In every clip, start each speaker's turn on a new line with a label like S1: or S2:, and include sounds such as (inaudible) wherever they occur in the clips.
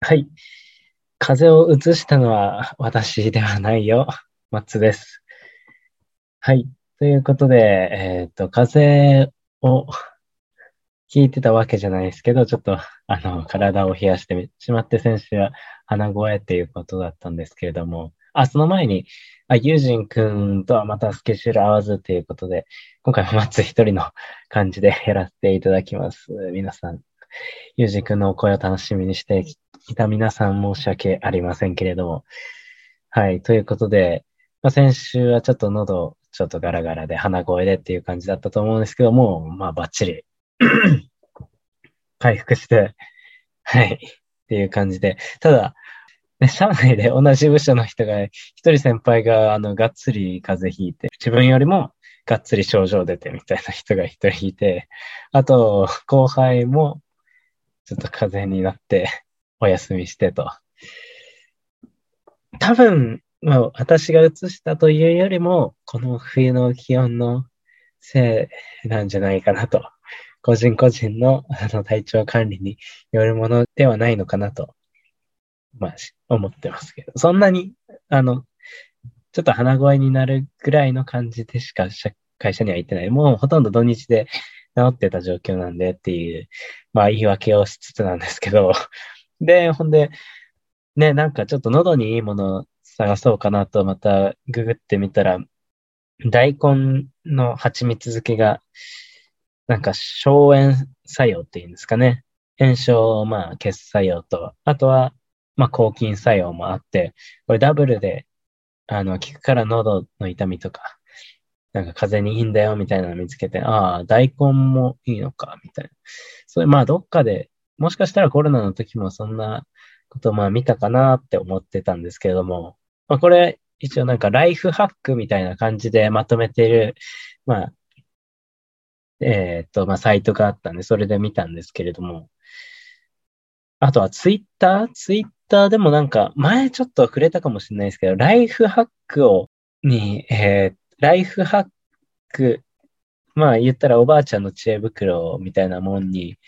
S1: はい。風邪を移したのは私ではないよ。松です。はい。ということで、えっ、ー、と、風を聞いてたわけじゃないですけど、ちょっと、あの、体を冷やしてしまって、先週は鼻声っていうことだったんですけれども、あ、その前に、あ、ユージン君とはまたスケジュール合わずということで、今回は松一人の感じでやらせていただきます。皆さん、(laughs) ユージ君のお声を楽しみにしていた皆さん申し訳ありませんけれども。はい。ということで、まあ、先週はちょっと喉、ちょっとガラガラで鼻声でっていう感じだったと思うんですけども、まあバッチリ (clears throat) 回復して、はい。っていう感じで。ただ、ね、社内で同じ部署の人が、一人先輩が、あの、がっつり風邪ひいて、自分よりもがっつり症状出てみたいな人が一人いて、あと、後輩も、ちょっと風邪になって、(laughs) お休みしてと。多分、まあ、私が移したというよりも、この冬の気温のせいなんじゃないかなと。個人個人のあの体調管理によるものではないのかなと、まあ、思ってますけど、そんなに、あの、ちょっと鼻声になるぐらいの感じでしか会社には行ってない。もうほとんど土日で治ってた状況なんでっていう、まあ言い訳をしつつなんですけど、(laughs) で、ほんで、ね、なんかちょっと喉にいいもの探そうかなとまたググってみたら、大根の蜂蜜漬けが、なんか消炎作用っていうんですかね。炎症まあ消す作用と、あとはまあ抗菌作用もあって、これダブルで、あの、効くから喉の痛みとか、なんか風にいいんだよみたいなの見つけて、ああ、大根もいいのか、みたいな。それまあどっかでもしかしたらコロナの時もそんなことまあ見たかなって思ってたんですけれども、まあこれ一応なんかライフハックみたいな感じでまとめている、まあ、えっ、と、まあサイトがあったんで、それで見たんですけれども、あとはツイッター？ツイッターでもなんか前ちょっと触れたかもしれないですけど、ライフハックを、に、えー、ライフハック、まあ言ったらおばあちゃんの知恵袋みたいなもんに、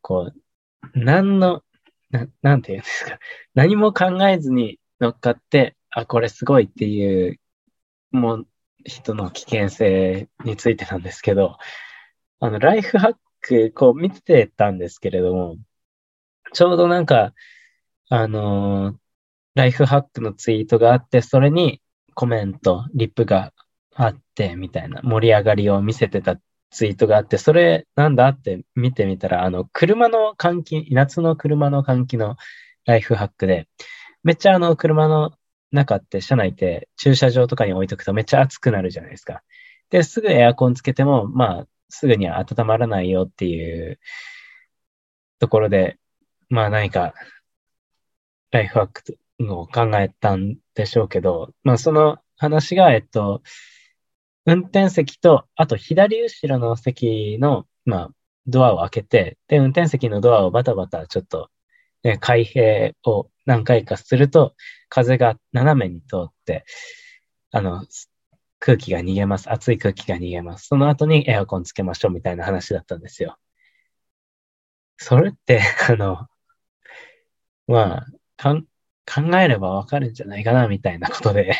S1: こう、何の、ななんて言うんですか。何も考えずに乗っかって、あ、これすごいっていう、もう、人の危険性についてなんですけど、あの、ライフハック、こう見てたんですけれども、ちょうどなんか、あのー、ライフハックのツイートがあって、それにコメント、リップがあって、みたいな盛り上がりを見せてたツイートがあって、それなんだって見てみたら、あの、車の換気、夏の車の換気のライフハックで、めっちゃあの、車の中って車内って駐車場とかに置いとくとめっちゃ暑くなるじゃないですか。で、すぐエアコンつけても、まあ、すぐには温まらないよっていうところで、まあ何か、ライフハックを考えたんでしょうけど、まあその話が、えっと、運転席と、あと左後ろの席の、まあ、ドアを開けて、で、運転席のドアをバタバタちょっと、ね、開閉を何回かすると、風が斜めに通って、あの、空気が逃げます。熱い空気が逃げます。その後にエアコンつけましょうみたいな話だったんですよ。それって、(laughs) あの、まあ、考えればわかるんじゃないかな、みたいなことで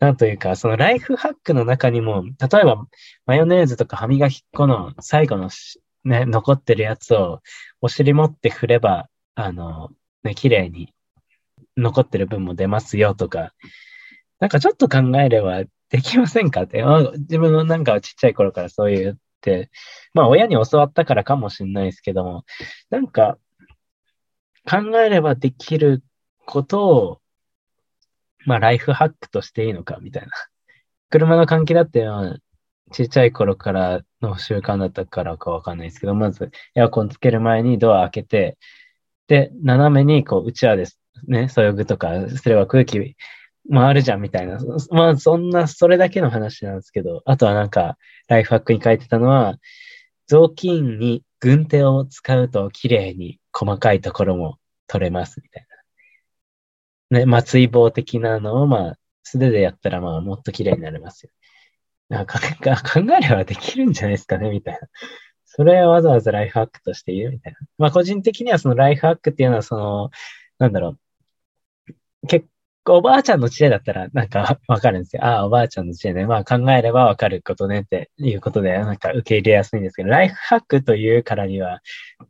S1: なんというか、そのライフハックの中にも、例えばマヨネーズとか歯磨き粉の最後のね、残ってるやつをお尻持って振れば、あの、ね、綺麗に残ってる分も出ますよとか、なんかちょっと考えればできませんかって、自分のなんかちっちゃい頃からそう言って、まあ親に教わったからかもしれないですけども、なんか考えればできることをまあ、ライフハックとしていいのか、みたいな。車の換気だって、まあ、ちっちゃい頃からの習慣だったからかわかんないですけど、まずエアコンつける前にドア開けて、で、斜めにこう、うちわです。ね、そよぐとかすれば空気回るじゃんみたいな。まあ、そんな、それだけの話なんですけど、あとはなんか、ライフハックに書いてたのは、雑巾に軍手を使うと綺麗に細かいところも取れますみたいな。ね、松井棒的なのを、まあ、素手でやったら、まあ、もっと綺麗になれますよ。なんか (laughs) 考えればできるんじゃないですかね、みたいな。それはわざわざライフハックとして言うみたいな。まあ個人的にはそのライフハックっていうのはその、なんだろう。結おばあちゃんの知恵だったらなんか (laughs) わかるんですよ。ああ、おばあちゃんの知恵ね。まあ考えればわかることねっていうことでなんか受け入れやすいんですけど、ライフハックというからには、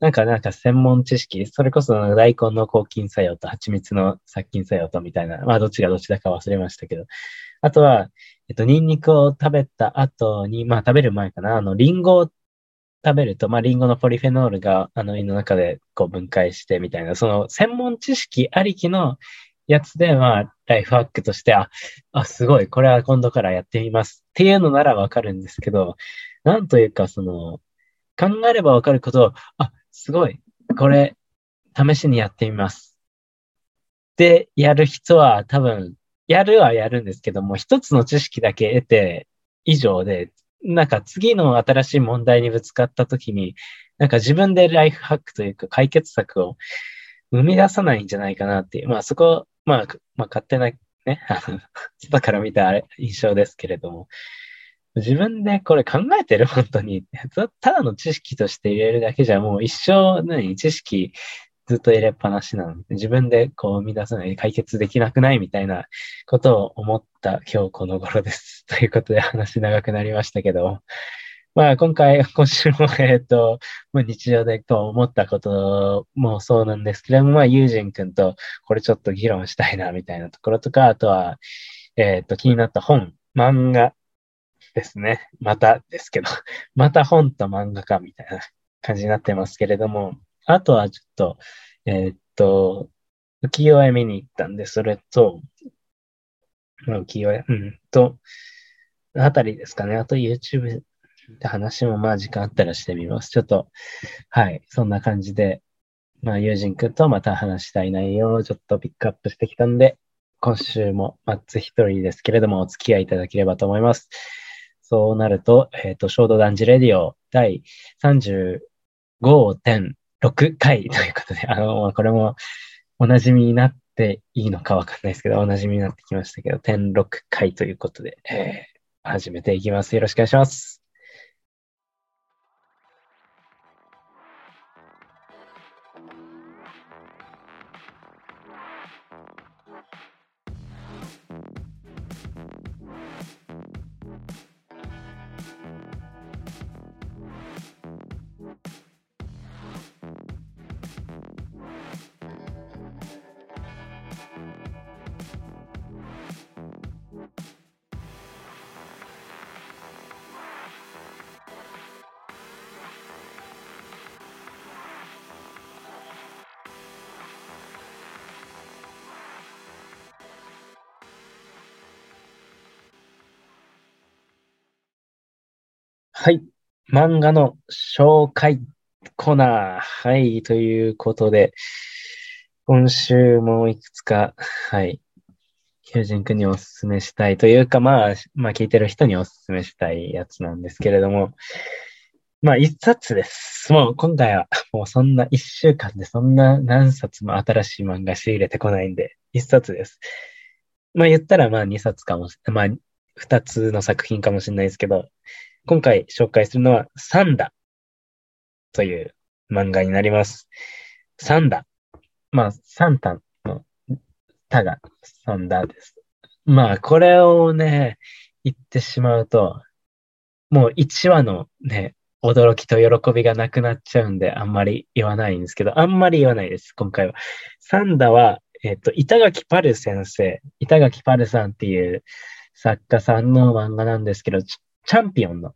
S1: なんかなんか専門知識、それこそ大根の抗菌作用と蜂蜜の殺菌作用とみたいな、まあどっちがどっちだか忘れましたけど。あとは、えっと、ニンニクを食べた後に、まあ食べる前かな、あの、リンゴを食べると、まあ、リンゴのポリフェノールが、あの、胃の中でこう分解してみたいな、その専門知識ありきのやつで、まあ、ライフハックとして、あ、あ、すごい、これは今度からやってみますっていうのならわかるんですけど、なんというか、その、考えればわかることを、あ、すごい、これ、試しにやってみます。で、やる人は多分、やるはやるんですけども、一つの知識だけ得て以上で、なんか次の新しい問題にぶつかった時に、なんか自分でライフハックというか解決策を生み出さないんじゃないかなっていう。まあそこ、まあ、まあ勝手なね、あの、(laughs) 外から見た印象ですけれども、自分でこれ考えてる？(laughs) 本当に。ただの知識として入れるだけじゃもう一生何知識ずっと入れっぱなしなので、自分でこう生み出さない、解決できなくない？みたいなことを思った今日この頃です。ということで話長くなりましたけど、まあ今回、(laughs) 今週も、えっ、と、まあ、日常でと思ったこともそうなんですけども、まあ、ユージン君とこれちょっと議論したいなみたいなところとか、あとは、えっ、と、気になった本、漫画ですね。またですけど、(laughs) また本と漫画かみたいな感じになってますけれども、あとはちょっと、えー、っと、浮世絵見に行ったんで、それと、浮世絵、うんと、あたりですかね。あと YouTube で話もまあ時間あったらしてみます。ちょっと、はい、そんな感じで、まあ、友人くんとまた話したい内容をちょっとピックアップしてきたんで、今週もマッツ一人ですけれども、お付き合いいただければと思います。そうなると、えっ、ー、と、ショートダンジレディオ第35.6回ということで、あの、これもお馴染みになっていいのかわかんないですけど、お馴染みになってきましたけど、点6回ということで、えー、始めていきます。よろしくお願いします。漫画の紹介コーナー。はい。ということで、今週もいくつか、はい。ヒュージン君にお勧めしたいというか、まあ、まあ聞いてる人にお勧めしたいやつなんですけれども、まあ一冊です。もう今回はもうそんな一週間でそんな何冊も新しい漫画仕入れてこないんで、一冊です。まあ言ったらまあ二冊かもし、まあ二つの作品かもしれないですけど、今回紹介するのは、サンダという漫画になります。サンダ。まあ、サンタのタがサンダです。まあ、これをね、言ってしまうと、もう1話のね、驚きと喜びがなくなっちゃうんで、あんまり言わないんですけど、あんまり言わないです、今回は。サンダは、えっ、ー、と、板垣パル先生、板垣パルさんっていう作家さんの漫画なんですけど、チャンピオンの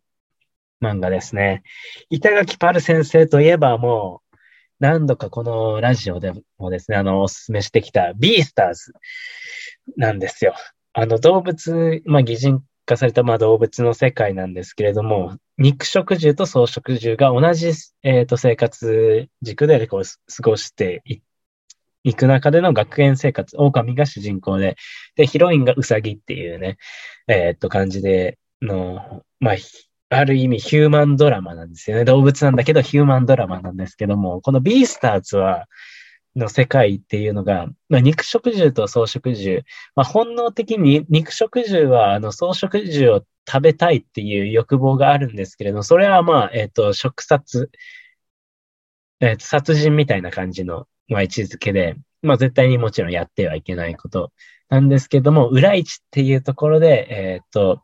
S1: 漫画ですね。板垣パル先生といえばもう、何度かこのラジオでもですね、あの、おすすめしてきたビースターズなんですよ。あの、動物、まあ、擬人化された、まあ、動物の世界なんですけれども、肉食獣と草食獣が同じ、えっ、ー、と、生活軸でこう過ごしていく中での学園生活、狼が主人公で、で、ヒロインがウサギっていうね、えっ、と、感じでの、まあ、ある意味ヒューマンドラマなんですよね。動物なんだけどヒューマンドラマなんですけども、このビースターズは、の世界っていうのが、まあ、肉食獣と草食獣、まあ、本能的に肉食獣はあの草食獣を食べたいっていう欲望があるんですけれど、それはまあ、えっ、ー、と、食殺、え、ー、殺人みたいな感じの、まあ、位置づけで、まあ、絶対にもちろんやってはいけないことなんですけども、裏市っていうところで、えっ、ー、と、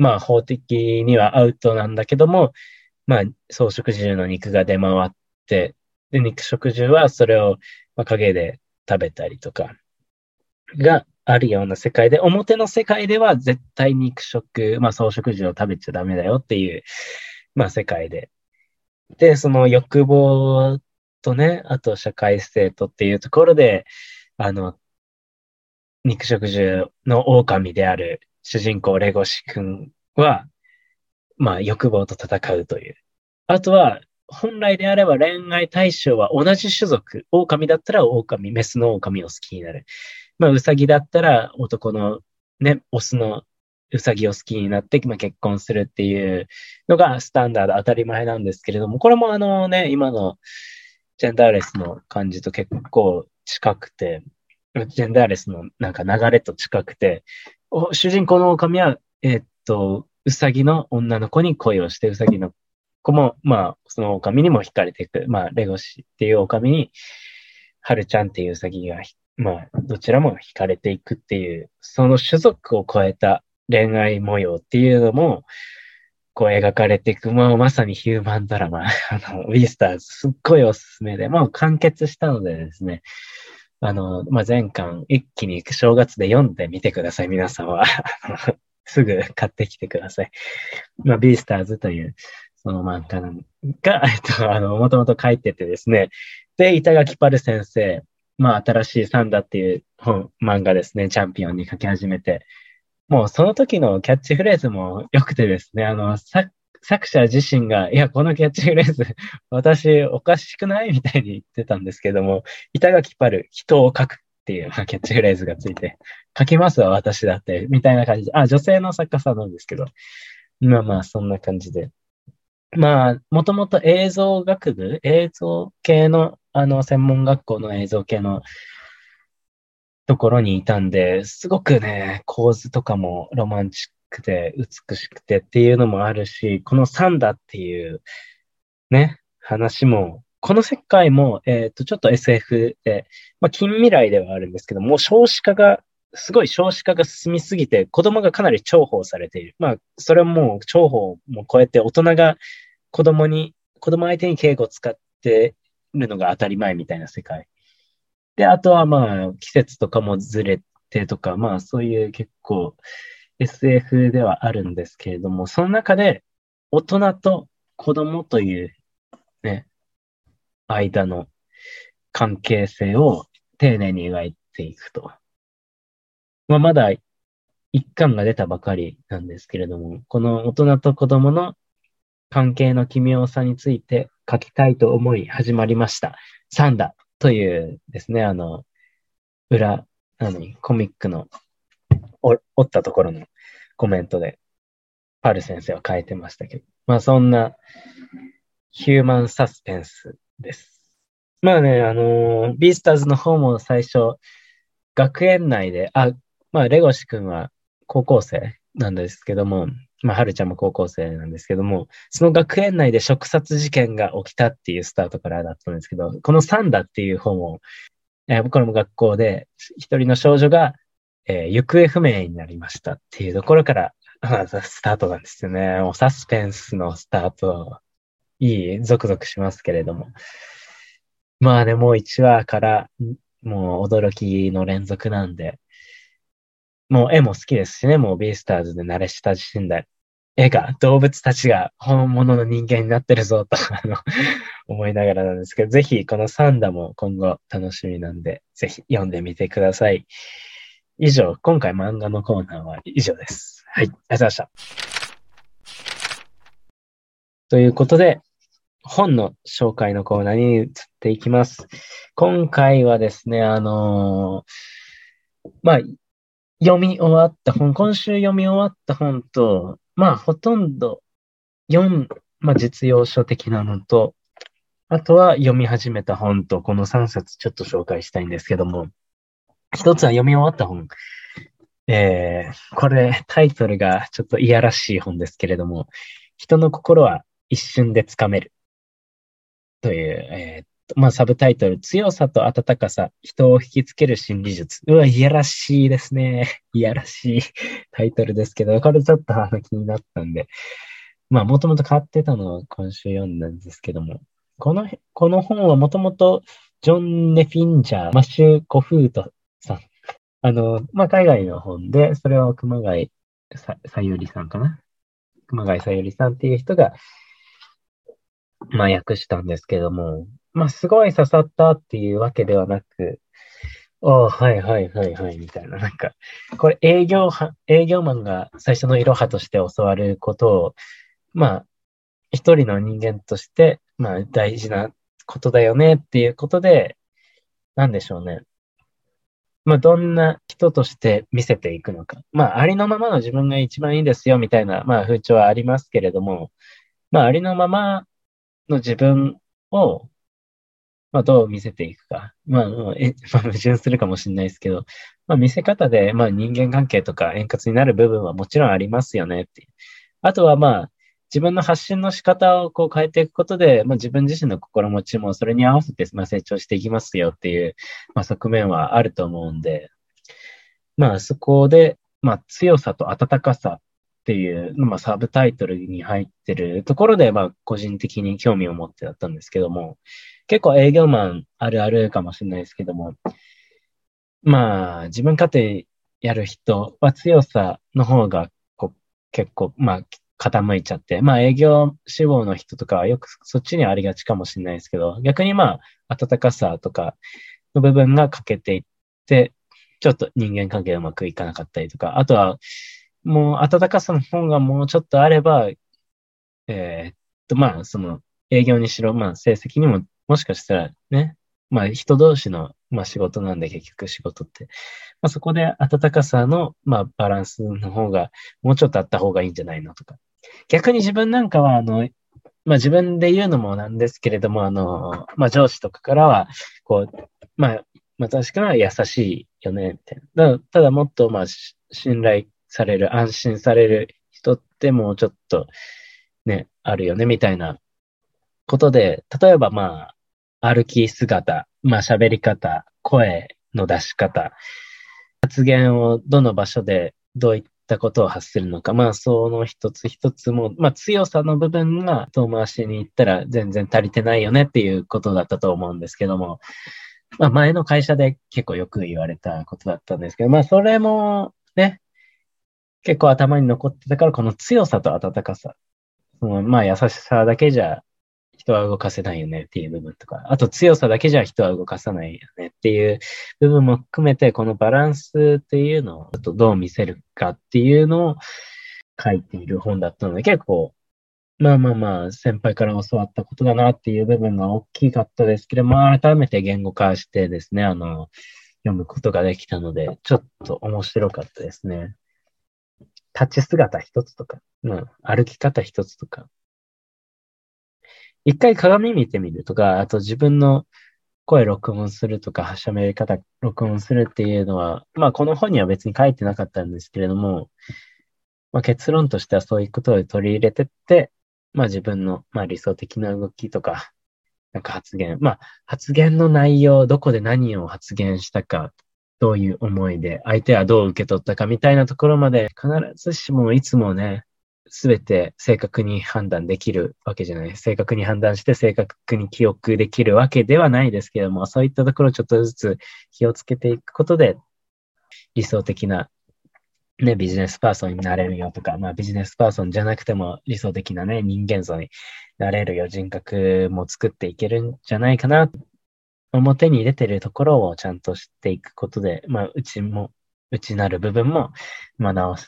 S1: まあ、法的にはアウトなんだけども、まあ、草食獣の肉が出回って、で、肉食獣はそれを、まあ、陰で食べたりとか、があるような世界で、表の世界では絶対肉食、まあ草食獣を食べちゃダメだよっていう、まあ世界で。で、その欲望とね、あと社会性とっていうところで、あの、肉食獣の狼である主人公レゴシ君は、まあ欲望と戦うという。あとは、本来であれば恋愛対象は同じ種族。狼だったら狼、メスの狼を好きになる。まあ、うさぎだったら男のね、オスのうさぎを好きになって、まあ、結婚するっていうのがスタンダード当たり前なんですけれども、これもあのね、今のジェンダーレスの感じと結構近くて、ジェンダーレスのなんか流れと近くて、主人公の狼は、えー、っと、うさぎの女の子に恋をして、うさぎの子も、まあ、その狼にも惹かれていく。まあ、レゴシっていう狼に、はるちゃんっていううさぎがまあ、どちらも惹かれていくっていう、その種族を超えた恋愛模様っていうのも、こう描かれていく、まあ、まさにヒューマンドラマ、(laughs) あの、ウィスターズ、すっごいおすすめで、もう完結したのでですね、あの、まあ、前巻一気に正月で読んでみてください、皆さんは。(laughs) すぐ買ってきてください。まあ、ビースターズという、その漫画が、(laughs) えっと、あの、もともと書いててですね、で、板垣パル先生、まあ、新しいサンダっていう本、漫画ですね、チャンピオンに書き始めて、もうその時のキャッチフレーズも良くてですね、あの、作者自身が、いや、このキャッチフレーズ、(laughs) 私おかしくないみたいに言ってたんですけども、板垣パル、人を書くっていうキャッチフレーズがついて、書きますわ、私だって、みたいな感じで、あ、女性の作家さんなんですけど、まあまあ、そんな感じで。まあ、もともと映像学部、映像系のあの、専門学校の映像系のところにいたんで、すごくね、構図とかもロマンチッククで美しくてっていうのもあるし、このサンダっていうね、話も、この世界も、えっ、と、ちょっと SF で、まあ、近未来ではあるんですけども、少子化が、すごい少子化が進みすぎて、子供がかなり重宝されている。まあ、それはもう重宝も超えて、大人が子供に、子供相手に敬語を使ってるのが当たり前みたいな世界。で、あとはまあ、季節とかもずれてとか、まあ、そういう結構 SF ではあるんですけれども、その中で大人と子供というね、間の関係性を丁寧に描いていくと。まあ、まだ一巻が出たばかりなんですけれども、この大人と子供の関係の奇妙さについて書きたいと思い始まりました。サンダというですね、あの、裏、何、コミックの折ったところのコメントで、パル先生は書いてましたけど、まあそんなヒューマンサスペンスです。まあね、あのー、ビースターズの方も最初、学園内で、あ、まあレゴシ君は高校生なんですけども、まあ、はるちゃんも高校生なんですけども、その学園内で触殺事件が起きたっていうスタートからだったんですけど、このサンダっていう本を、えー、僕らも学校で一人の少女が、えー、行方不明になりましたっていうところから、スタートなんですよね。もうサスペンスのスタート、いい、ゾクゾクしますけれども。まあね、もう1話からもう驚きの連続なんで、もう絵も好きですしね、もうビースターズで慣れ親しんだ絵が、動物たちが本物の人間になってるぞとあの思いながらなんですけど、ぜひこのサンダも今後楽しみなんで、ぜひ読んでみてください。以上、今回漫画のコーナーは以上です。はい、ありがとうございました。ということで、本の紹介のコーナーに移っていきます。今回はですね、あのー、まあ、読み終わった本、今週読み終わった本と、まあ、ほとんど4、まあ、実用書的なのと、あとは読み始めた本と、この3冊ちょっと紹介したいんですけども、一つは読み終わった本。えー、これタイトルがちょっといやらしい本ですけれども、人の心は一瞬でつかめる。という、えー、まあ、サブタイトル、強さと温かさ、人を引きつける心理術。うわ、いやらしいですね。いやらしいタイトルですけど、これちょっとあの気になったんで、まあ、もともと買ってたのを今週読んだんですけども、この、この本はもともと、ジョン・ネフィンジャー、マシュー・コフート。あの、まあ、海外の本で、それを熊谷さゆりさんかな？熊谷さゆりさんっていう人が、まあ、訳したんですけども、まあ、すごい刺さったっていうわけではなく、おはいはいはいはい、みたいな。なんか、これ営業、営業マンが最初のいろはとして教わることを、まあ、一人の人間として、まあ、大事なことだよねっていうことで、なんでしょうね。まあ、どんな人として見せていくのか。まあ、ありのままの自分が一番いいですよ、みたいな、まあ、風潮はありますけれども、まあ、ありのままの自分を、まあ、どう見せていくか。まあ、まあ、矛盾するかもしれないですけど、まあ、見せ方で、まあ、人間関係とか円滑になる部分はもちろんありますよねって。あとは、まあ、自分の発信の仕方をこう変えていくことで、まあ、自分自身の心持ちもそれに合わせて、まあ、成長していきますよっていう、まあ、側面はあると思うんで、まあ、そこで、まあ、強さと温かさっていう、まあ、サブタイトルに入ってるところで、まあ、個人的に興味を持ってだったんですけども、結構営業マンあるあるかもしれないですけども、まあ、自分勝手やる人は強さの方がこう結構、まあ、傾いちゃって、まあ営業志望の人とかはよくそっちにありがちかもしれないですけど、逆にまあ温かさとかの部分が欠けていって、ちょっと人間関係うまくいかなかったりとか、あとはもう温かさの方がもうちょっとあれば、えー、っとまあその営業にしろ、まあ成績にももしかしたらね、まあ人同士の、まあ、仕事なんで結局仕事って。まあ、そこで温かさの、まあ、バランスの方がもうちょっとあった方がいいんじゃないのとか。逆に自分なんかは、あの、まあ自分で言うのもなんですけれども、あの、まあ上司とかからは、こう、まあ、まあ確かに優しいよね、みたいな。ただもっと、まあ、信頼される、安心される人ってもうちょっと、ね、あるよね、みたいなことで、例えばまあ、歩き姿、まあ喋り方、声の出し方、発言をどの場所でどういっったことを発するのか。まあ、その一つ一つも、まあ、強さの部分が遠回しに行ったら全然足りてないよねっていうことだったと思うんですけども、まあ、前の会社で結構よく言われたことだったんですけど、まあ、それもね、結構頭に残ってたから、この強さと温かさ。そのまあ、優しさだけじゃ人は動かせないよねっていう部分とか、あと強さだけじゃ人は動かさないよねっていう部分も含めて、このバランスっていうのをちょっとどう見せるかっていうのを書いている本だったので、結構、まあまあまあ、先輩から教わったことだなっていう部分が大きかったですけど、まあ改めて言語化してですね、あの、読むことができたので、ちょっと面白かったですね。立ち姿一つとか、うん、歩き方一つとか、一回鏡見てみるとか、あと自分の声録音するとか、喋り方録音するっていうのは、まあこの本には別に書いてなかったんですけれども、まあ結論としてはそういうことを取り入れてって、まあ自分の、まあ、理想的な動きとか、なんか発言、まあ発言の内容、どこで何を発言したか、どういう思いで、相手はどう受け取ったかみたいなところまで必ずしもいつもね、すべて正確に判断できるわけじゃない。正確に判断して正確に記憶できるわけではないですけども、そういったところをちょっとずつ気をつけていくことで、理想的な、ね、ビジネスパーソンになれるよとか、まあビジネスパーソンじゃなくても理想的なね、人間像になれるよ、人格も作っていけるんじゃないかな。表に出てるところをちゃんと知っていくことで、まあ、うちも、内なる部分も、まあ、直せ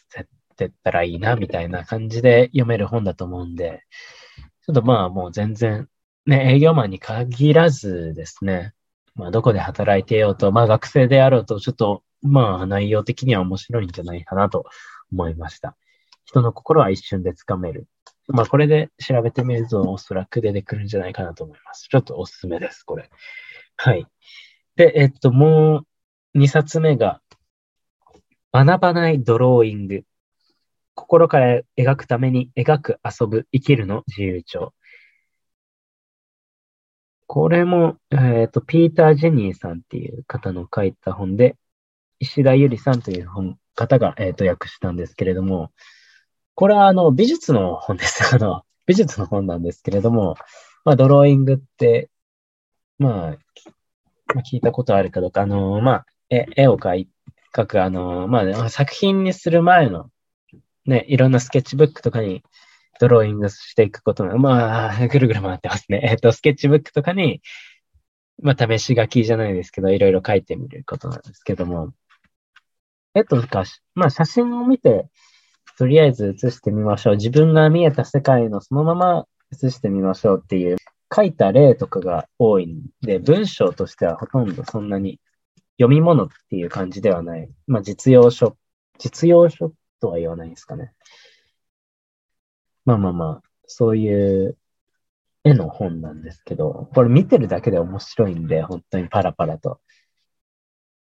S1: ってったらいいな、みたいな感じで読める本だと思うんで、ちょっとまあもう全然、ね、営業マンに限らずですね、まあどこで働いてようと、まあ学生であろうと、ちょっとまあ内容的には面白いんじゃないかなと思いました。人の心は一瞬でつかめる。まあこれで調べてみるとおそらく出てくるんじゃないかなと思います。ちょっとおすすめです、これ。はい。で、えっと、もう2冊目が、学ばないドローイング。心から描くために描く、遊ぶ、生きるの自由帳。これも、えっ、ー、と、ピーター・ジェニーさんっていう方の書いた本で、石田ゆりさんという本方が、えっ、ー、と、訳したんですけれども、これはあの、美術の本です。あの、美術の本なんですけれども、まあ、ドローイングって、まあ、まあ、聞いたことあるかどうか、あの、まあ、絵を描い描く、あの、まあ、作品にする前の、ね、いろんなスケッチブックとかにドローイングしていくことが、まあ、ぐるぐる回ってますね。(laughs) えっと、スケッチブックとかに、まあ、試し書きじゃないですけど、いろいろ書いてみることなんですけども、絵とか、まあ、写真を見て、とりあえず写してみましょう。自分が見えた世界のそのまま写してみましょうっていう書いた例とかが多いんで、文章としてはほとんどそんなに読み物っていう感じではない。まあ実用書、実用書とは言わないですかね。まあまあまあ、そういう絵の本なんですけど、これ見てるだけで面白いんで、本当にパラパラと。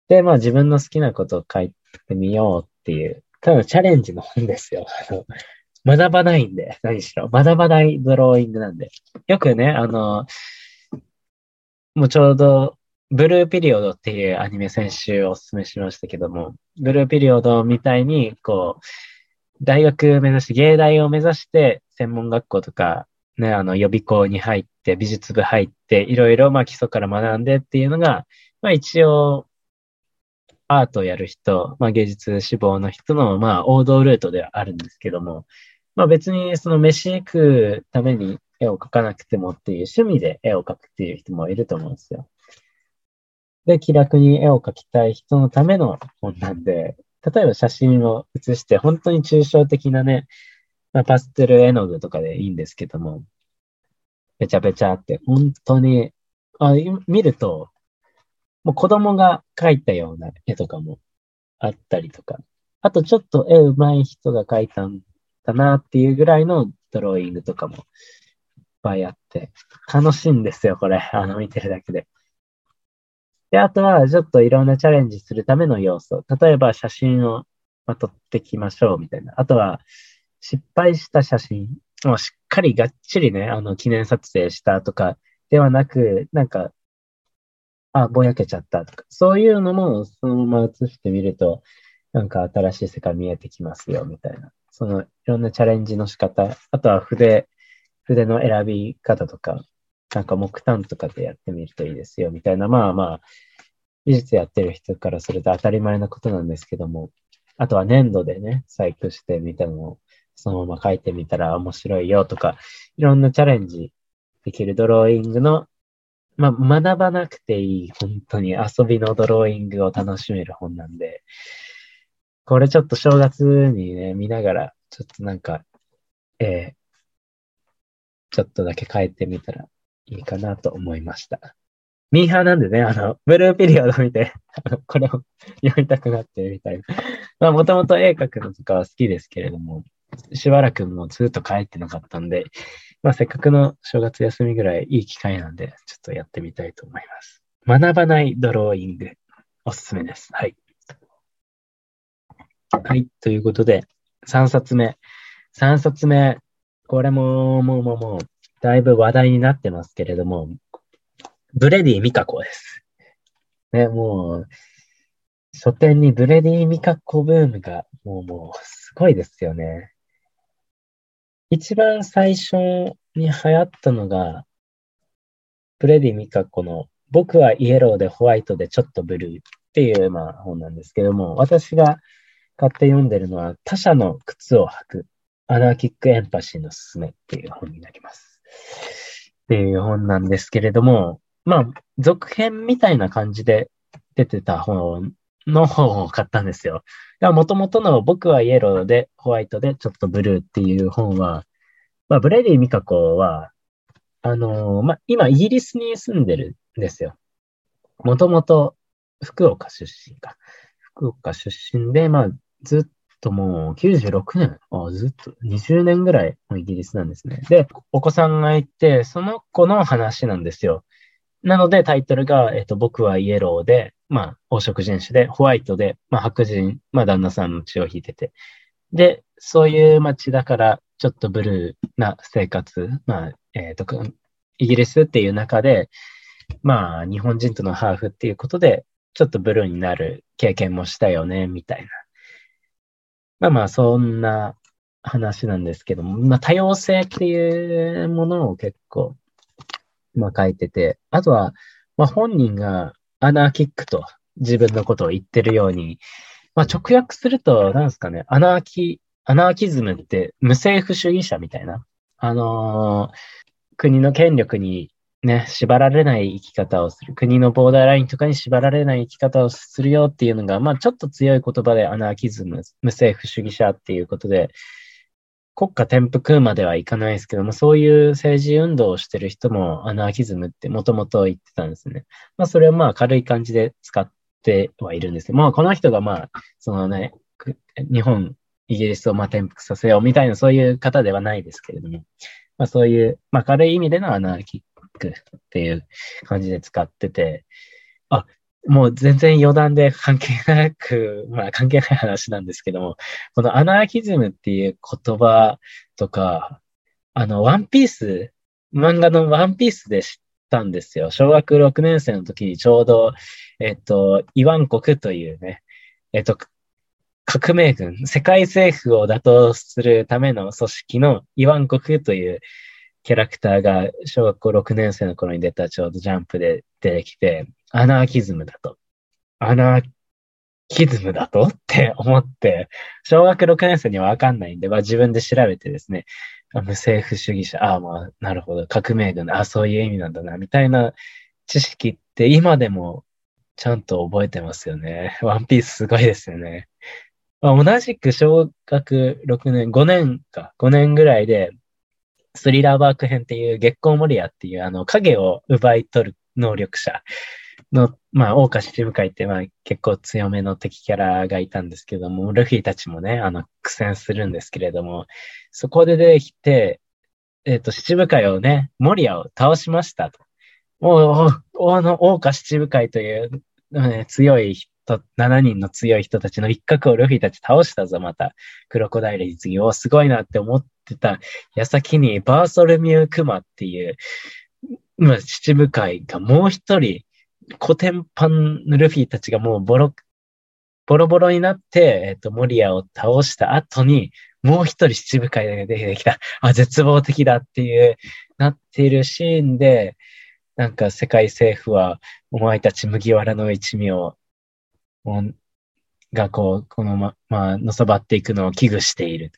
S1: で、まあ自分の好きなことを書いてみようっていう、ただチャレンジの本ですよ。あの、学ばないんで、何しろ。学ばないドローイングなんで。よくね、あの、もうちょうど、ブルーピリオドっていうアニメ先週お勧めしましたけども、ブルーピリオドみたいに、こう、大学目指して、芸大を目指して、専門学校とか、ね、あの、予備校に入って、美術部入って、いろいろ、まあ、基礎から学んでっていうのが、まあ、一応、アートをやる人、まあ、芸術志望の人の、まあ、王道ルートではあるんですけども、まあ、別にその飯食うために絵を描かなくてもっていう趣味で絵を描くっていう人もいると思うんですよ。で、気楽に絵を描きたい人のための本なんで、例えば写真を写して、本当に抽象的なね、まあ、パステル絵の具とかでいいんですけども、べちゃべちゃって、本当に、あ見ると、もう子供が描いたような絵とかもあったりとか、あとちょっと絵上手い人が描いたんだなっていうぐらいのドローイングとかもいっぱいあって、楽しいんですよ、これ。あの、見てるだけで。で、あとは、ちょっといろんなチャレンジするための要素。例えば、写真を、撮ってきましょう、みたいな。あとは、失敗した写真。もうしっかりがっちりね、あの、記念撮影したとか、ではなく、なんか、あ、ぼやけちゃったとか、そういうのもそのまま映してみると、なんか新しい世界見えてきますよ、みたいな。そのいろんなチャレンジの仕方、あとは筆、筆の選び方とか、なんか木炭とかでやってみるといいですよ、みたいな、まあまあ、美術やってる人からすると当たり前なことなんですけども、あとは粘土でね、細工してみたのをそのまま描いてみたら面白いよとか、いろんなチャレンジできるドローイングのまあ、学ばなくていい、本当に遊びのドローイングを楽しめる本なんで、これちょっと正月にね、見ながら、ちょっとなんか、えー、ちょっとだけ変えてみたらいいかなと思いました。ミーハーなんでね、あの、ブルーピリオド見て、あの、これを読みたくなってみたいな。まあ、もともと絵描くのとかは好きですけれども、しばらくもうずっと帰ってなかったんで、まあ、せっかくの正月休みぐらいいい機会なんで、ちょっとやってみたいと思います。学ばないドローイング、おすすめです。はい。はい。ということで、3冊目。3冊目。これも、もう、もう、もう、だいぶ話題になってますけれども、ブレディ・ミカコです。ね、もう、書店にブレディ・ミカコブームが、もう、もう、すごいですよね。一番最初に流行ったのが、ブレディ・ミカコの僕はイエローでホワイトでちょっとブルーっていう、まあ、本なんですけども、私が買って読んでるのは他者の靴を履くアナーキックエンパシーのすすめっていう本になります。っていう本なんですけれども、まあ、続編みたいな感じで出てた本の本を買ったんですよ。もともとの僕はイエローでホワイトでちょっとブルーっていう本は、まあ、ブレディ・ミカコは、あのー、まあ、今イギリスに住んでるんですよ。もともと福岡出身か。福岡出身で、まあ、ずっともう96年、あずっと20年ぐらいイギリスなんですね。で、お子さんがいて、その子の話なんですよ。なのでタイトルが、えっ、と、僕はイエローで、まあ、黄色人種で、ホワイトで、まあ、白人、まあ、旦那さんの血を引いてて。で、そういう街だから、ちょっとブルーな生活、まあ、えっ、ー、と、イギリスっていう中で、まあ、日本人とのハーフっていうことで、ちょっとブルーになる経験もしたよね、みたいな。まあまあ、そんな話なんですけども、まあ、多様性っていうものを結構、まあ書いてて、あとは、まあ本人がアナーキックと自分のことを言ってるように、まあ直訳すると、なんですかね、アナーキ、アナーキズムって無政府主義者みたいな、あのー、国の権力にね、縛られない生き方をする。国のボーダーラインとかに縛られない生き方をするよっていうのが、まあちょっと強い言葉でアナーキズム、無政府主義者っていうことで、国家転覆まではいかないですけども、そういう政治運動をしてる人もアナーキズムってもともと言ってたんですね。まあそれはまあ軽い感じで使ってはいるんですけど、まあこの人がまあ、そのね、日本、イギリスをまあ転覆させようみたいなそういう方ではないですけれども、まあそういう、まあ軽い意味でのアナーキっていう感じで使ってて、あ、もう全然余談で関係なく、(laughs) まあ関係ない話なんですけども、このアナーキズムっていう言葉とか、あの、ワンピース、漫画のワンピースで知ったんですよ。小学6年生の時にちょうど、えっと、イワン国というね、えっと、革命軍、世界政府を打倒するための組織のイワン国というキャラクターが小学校6年生の頃に出たちょうどジャンプで出てきて、アナーキズムだと。アナーキズムだと？って思って、小学6年生にはわかんないんで、まあ自分で調べてですね、無政府主義者、ああまあ、なるほど、革命軍、ああそういう意味なんだな、みたいな知識って今でもちゃんと覚えてますよね。ワンピースすごいですよね。まあ、同じく小学6年、5年か、5年ぐらいで、スリラーバーク編っていう月光モリアっていうあの影を奪い取る能力者の、まあ、大岡七部会ってまあ結構強めの敵キャラがいたんですけども、ルフィたちもね、あの苦戦するんですけれども、そこで出てきて、えっ、ー、と、七部会をね、モリアを倒しましたと。もう、あの、大岡七部会という、ね、強い人、7人の強い人たちの一角をルフィたち倒したぞ、また。クロコダイルに次、おすごいなって思っってた矢先にバーソルミュー・クマっていう、まあ、七部会がもう一人、コテンパンルフィたちがもうボロ、ボロボロになって、えっ、ー、と、モリアを倒した後に、もう一人七部会が出てきた。あ、絶望的だっていう、なっているシーンで、なんか世界政府は、お前たち麦わらの一味を、がこう、このま、まあ、のそばっていくのを危惧している。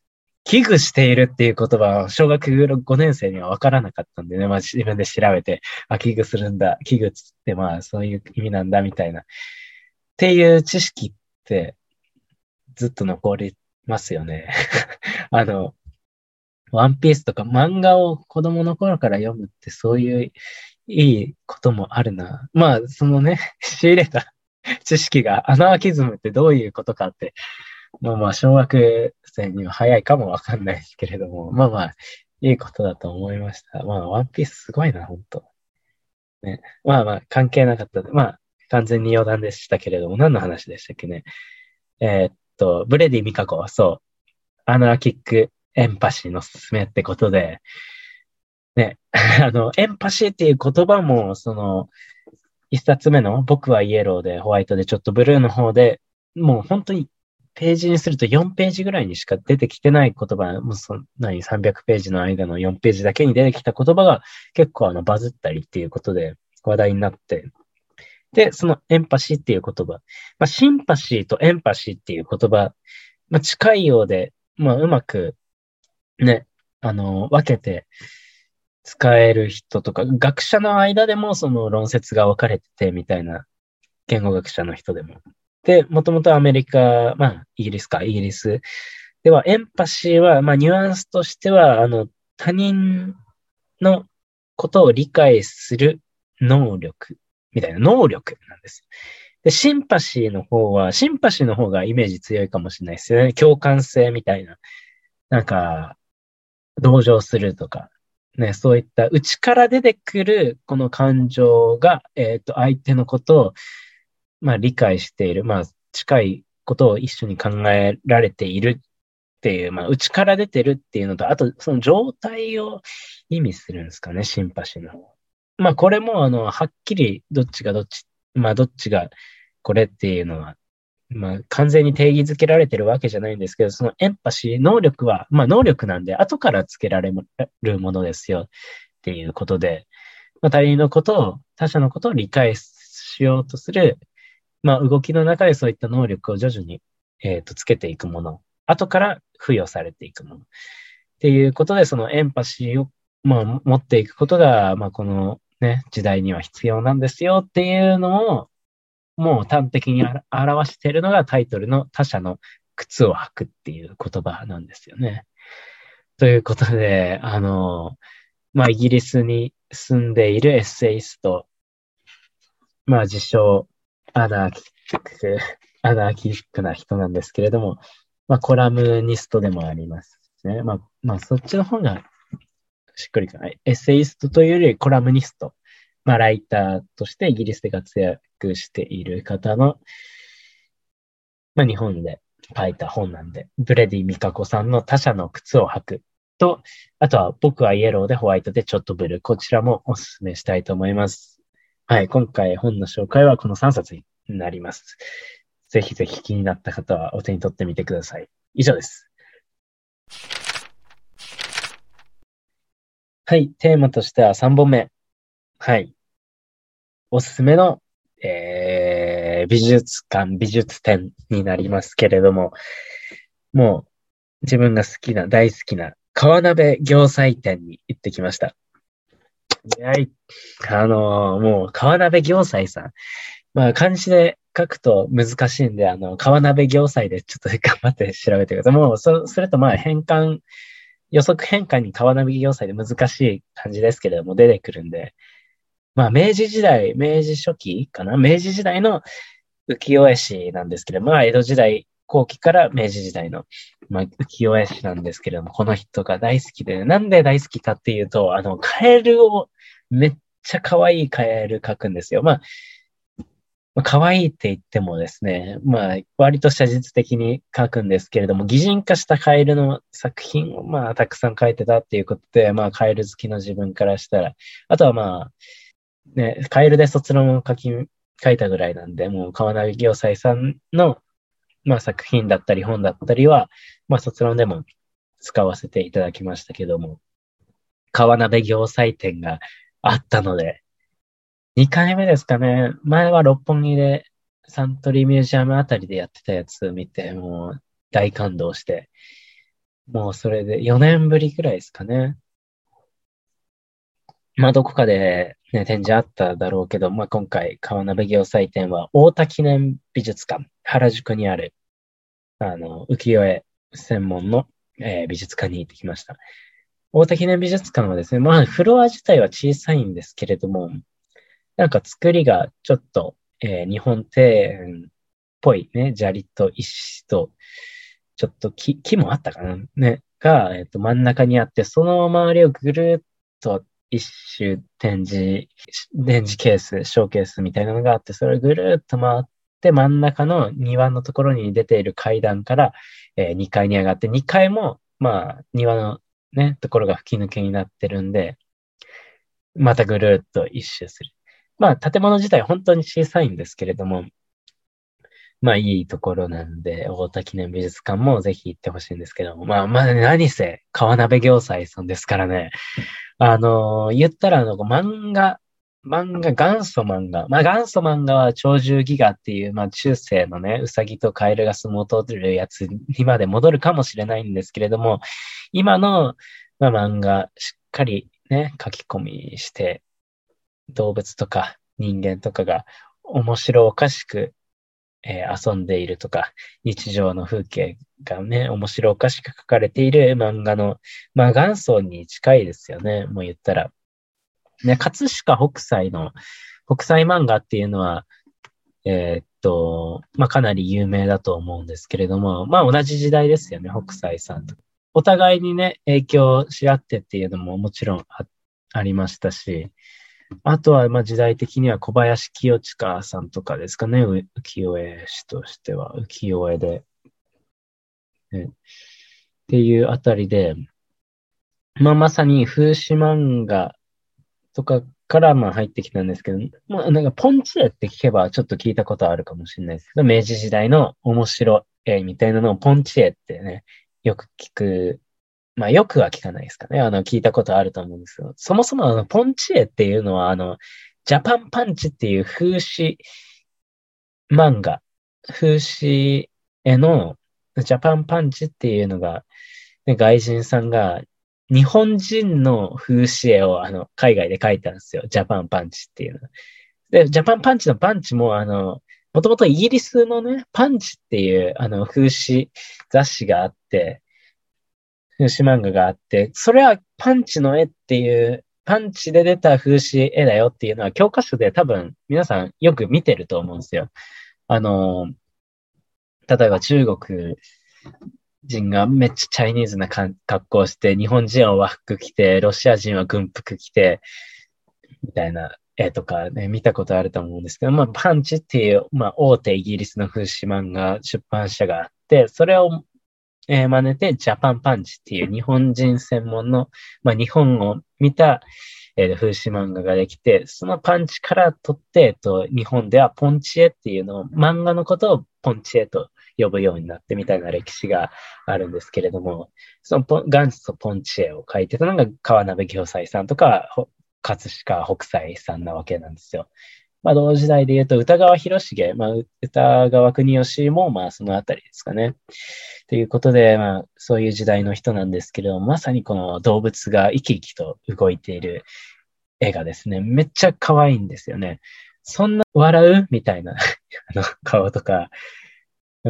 S1: 危惧しているっていう言葉は小学5年生には分からなかったんでね、まあ自分で調べて、あ、危惧するんだ、危惧ってまあそういう意味なんだみたいな。っていう知識ってずっと残りますよね。(laughs) あの、ワンピースとか漫画を子供の頃から読むってそういういいこともあるな。まあ、そのね、(laughs) 仕入れた知識がアナーキズムってどういうことかってまあまあ、小学生には早いかもわかんないですけれども、まあまあ、いいことだと思いました。まあ、ワンピースすごいな、本当ね。まあまあ、関係なかったまあ、完全に余談でしたけれども、何の話でしたっけね。えー、っと、ブレディ・ミカコ、そう、アナーキック・エンパシーのすすめってことで、ね、(laughs) あの、エンパシーっていう言葉も、その、一冊目の僕はイエローでホワイトでちょっとブルーの方で、もう本当にページにすると4ページぐらいにしか出てきてない言葉、もうそんなに300ページの間の4ページだけに出てきた言葉が結構あのバズったりっていうことで話題になって、で、そのエンパシーっていう言葉、まあ、シンパシーとエンパシーっていう言葉、まあ、近いようで、まあ、うまくね、あの、分けて使える人とか、学者の間でもその論説が分かれててみたいな言語学者の人でも。で、もともとアメリカ、まあ、イギリスか、イギリス。では、エンパシーは、まあ、ニュアンスとしては、あの、他人のことを理解する能力、みたいな能力なんです。で、シンパシーの方は、シンパシーの方がイメージ強いかもしれないですよね。共感性みたいな。なんか、同情するとか、ね、そういった内から出てくるこの感情が、えっ、ー、と、相手のことをまあ理解している、まあ近いことを一緒に考えられているっていう、まあ内から出てるっていうのと、あとその状態を意味するんですかね、シンパシーの。まあこれもあの、はっきりどっちがどっち、まあどっちがこれっていうのは、まあ完全に定義づけられてるわけじゃないんですけど、そのエンパシー、能力は、まあ能力なんで後からつけられるものですよっていうことで、まあ他人のことを、他者のことを理解しようとする、まあ動きの中でそういった能力を徐々に、えっ、ー、とつけていくもの、後から付与されていくもの。っていうことで、そのエンパシーを、まあ、持っていくことが、まあ、このね、時代には必要なんですよっていうのを、もう端的に表しているのがタイトルの他者の靴を履くっていう言葉なんですよね。ということで、あの、まあ、イギリスに住んでいるエッセイスト、まあ、自称、アナーキック、アナーキックな人なんですけれども、まあ、コラムニストでもありますね。まあ、まあ、そっちの方がしっくりかない。エッセイストというよりコラムニスト。まあ、ライターとしてイギリスで活躍している方の、まあ、日本で書いた本なんで、ブレディ・ミカコさんの他者の靴を履くと、あとは僕はイエローでホワイトでちょっとブルー。こちらもお勧めしたいと思います。はい。今回本の紹介はこの3冊になります。ぜひぜひ気になった方はお手に取ってみてください。以上です。はい。テーマとしては3本目。はい。おすすめの、えー、美術館、美術展になりますけれども、もう自分が好きな、大好きな川鍋行祭店に行ってきました。はい。あのー、もう川鍋行祭さん。まあ漢字で書くと難しいんで、あの、川鍋行祭でちょっと頑張って調べてください。もう、そ、それとまあ変換、予測変換に川鍋行祭で難しい感じですけれども出てくるんで、まあ明治時代、明治初期かな？明治時代の浮世絵師なんですけど、まあ江戸時代後期から明治時代の、まあ、浮世絵師なんですけれども、この人が大好きで、なんで大好きかっていうと、あの、カエルをめっちゃ可愛いカエル描くんですよ。まあ、可愛いって言ってもですね、まあ、割と写実的に描くんですけれども、擬人化したカエルの作品を、まあ、たくさん描いてたっていうことで、まあ、カエル好きの自分からしたら、あとはまあ、ね、カエルで卒論を書き、書いたぐらいなんで、もう、川名行斎さんの、まあ、作品だったり本だったりは、まあ、卒論でも使わせていただきましたけども、川鍋行祭展があったので、2回目ですかね。前は六本木でサントリーミュージアムあたりでやってたやつ見て、もう大感動して、もうそれで4年ぶりぐらいですかね。まあどこかで、ね、展示あっただろうけど、まあ今回川鍋行祭展は大田記念美術館、原宿にある、あの、浮世絵専門の、えー、美術館に行ってきました。大田記念美術館はですね、まあフロア自体は小さいんですけれども、なんか作りがちょっと、えー、日本庭園っぽいね、砂利と石と、ちょっと木、木もあったかなね、が、えっ、ー、と、真ん中にあって、その周りをぐるっと一周展示、展示ケース、ショーケースみたいなのがあって、それをぐるっと回って、真ん中の庭のところに出ている階段から、えー、2階に上がって、2階も、まあ、庭のね、ところが吹き抜けになってるんで、またぐるっと一周する。まあ、建物自体本当に小さいんですけれども、まあ、いいところなんで、大田記念美術館もぜひ行ってほしいんですけども、まあ、まあ、何せ、川鍋行祭さんですからね。あのー、言ったら、あの、漫画、漫画、元祖漫画。まあ、元祖漫画は鳥獣戯画っていう、まあ、中世のね、うさぎとカエルが相撲を取るやつにまで戻るかもしれないんですけれども、今の、まあ、漫画、しっかりね、書き込みして、動物とか人間とかが面白おかしく、えー、遊んでいるとか、日常の風景がね、面白おかしく書かれている漫画の、まあ元祖に近いですよね、もう言ったら。ね、葛飾北斎の、北斎漫画っていうのは、えー、っと、まあかなり有名だと思うんですけれども、まあ同じ時代ですよね、北斎さんと。お互いにね、影響し合ってっていうのももちろんありましたし、あとは、ま時代的には小林清親さんとかですかね、浮世絵師としては、浮世絵で。ね、っていうあたりで、まあまさに風刺漫画とかからまあ入ってきたんですけど、まあなんかポンチ絵って聞けばちょっと聞いたことあるかもしれないですけど、明治時代の面白絵みたいなのをポンチ絵ってね、よく聞く。まあよくは聞かないですかね。あの、聞いたことあると思うんですけど、そもそもあの、ポンチ絵っていうのはあの、ジャパンパンチっていう風刺漫画、風刺絵のジャパンパンチっていうのが、ね、外人さんが日本人の風刺絵をあの海外で描いたんですよ。ジャパンパンチっていうの。で、ジャパンパンチのパンチも、あの、もともとイギリスのね、パンチっていうあの風刺雑誌があって、風刺漫画があって、それはパンチの絵っていう、パンチで出た風刺絵だよっていうのは教科書で多分皆さんよく見てると思うんですよ。あの、例えば中国人がめっちゃチャイニーズな格好して、日本人は和服着て、ロシア人は軍服着て、みたいな絵とかね、見たことあると思うんですけど、まあ、パンチっていう、まあ、大手イギリスの風刺漫画出版社があって、それを、えー、真似て、ジャパンパンチっていう日本人専門の、まあ、日本を見た、えー、風刺漫画ができて、そのパンチから取って、えっと、日本ではポンチエっていうのを、漫画のことをポンチエと呼ぶようになってみたいな歴史があるんですけれども、その元祖ポンチエを書いてたのが川鍋行斎さんとか、葛飾北斎さんなわけなんですよ。まあ、同時代で言うと、歌川広重、まあ、歌川国吉も、まあ、そのあたりですかね。ということで、まあ、そういう時代の人なんですけれども、まさにこの動物が生き生きと動いている絵がですね、めっちゃ可愛いんですよね。そんな笑う？みたいな (laughs) あの顔とか、